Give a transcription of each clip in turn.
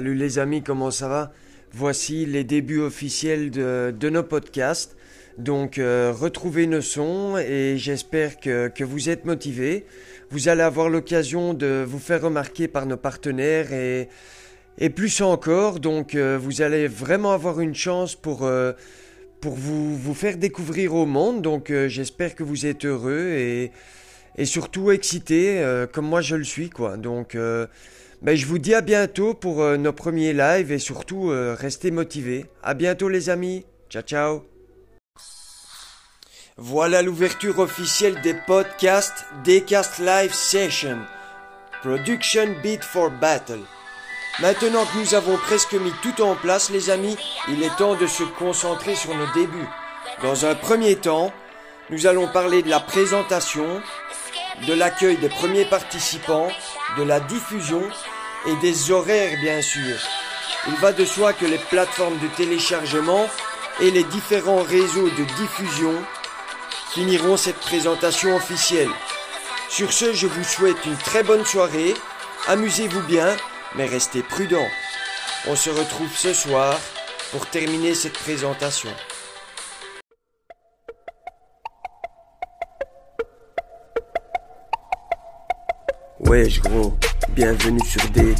Salut les amis, comment ça va? Voici les débuts officiels de, de nos podcasts. Donc euh, retrouvez nos sons et j'espère que, que vous êtes motivés. Vous allez avoir l'occasion de vous faire remarquer par nos partenaires et, et plus encore. Donc euh, vous allez vraiment avoir une chance pour, euh, pour vous, vous faire découvrir au monde. Donc j'espère que vous êtes heureux et, et surtout excités comme moi je le suis. quoi. Donc ben, je vous dis à bientôt pour euh, nos premiers lives et surtout euh, restez motivés. À bientôt les amis. Ciao ciao. Voilà l'ouverture officielle des podcasts Decast Live Session. Production Beat for Battle. Maintenant que nous avons presque mis tout en place, les amis, il est temps de se concentrer sur nos débuts. Dans un premier temps, nous allons parler de la présentation, de l'accueil des premiers participants, de la diffusion et des horaires, bien sûr. Il va de soi que les plateformes de téléchargement et les différents réseaux de diffusion finiront cette présentation officielle. Sur ce, je vous souhaite une très bonne soirée, amusez-vous bien, mais restez prudents. On se retrouve ce soir pour terminer cette présentation. Wesh gros, bienvenue sur des.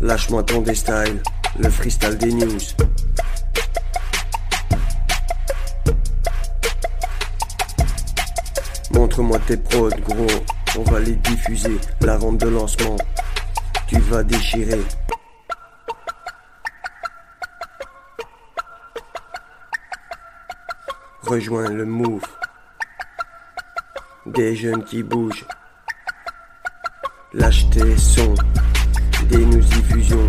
Lâche-moi ton des styles, le freestyle des news. Montre-moi tes prods gros, on va les diffuser. La rampe de lancement, tu vas déchirer. Rejoins le move. Des jeunes qui bougent. Lâche tes sons, des news diffusions.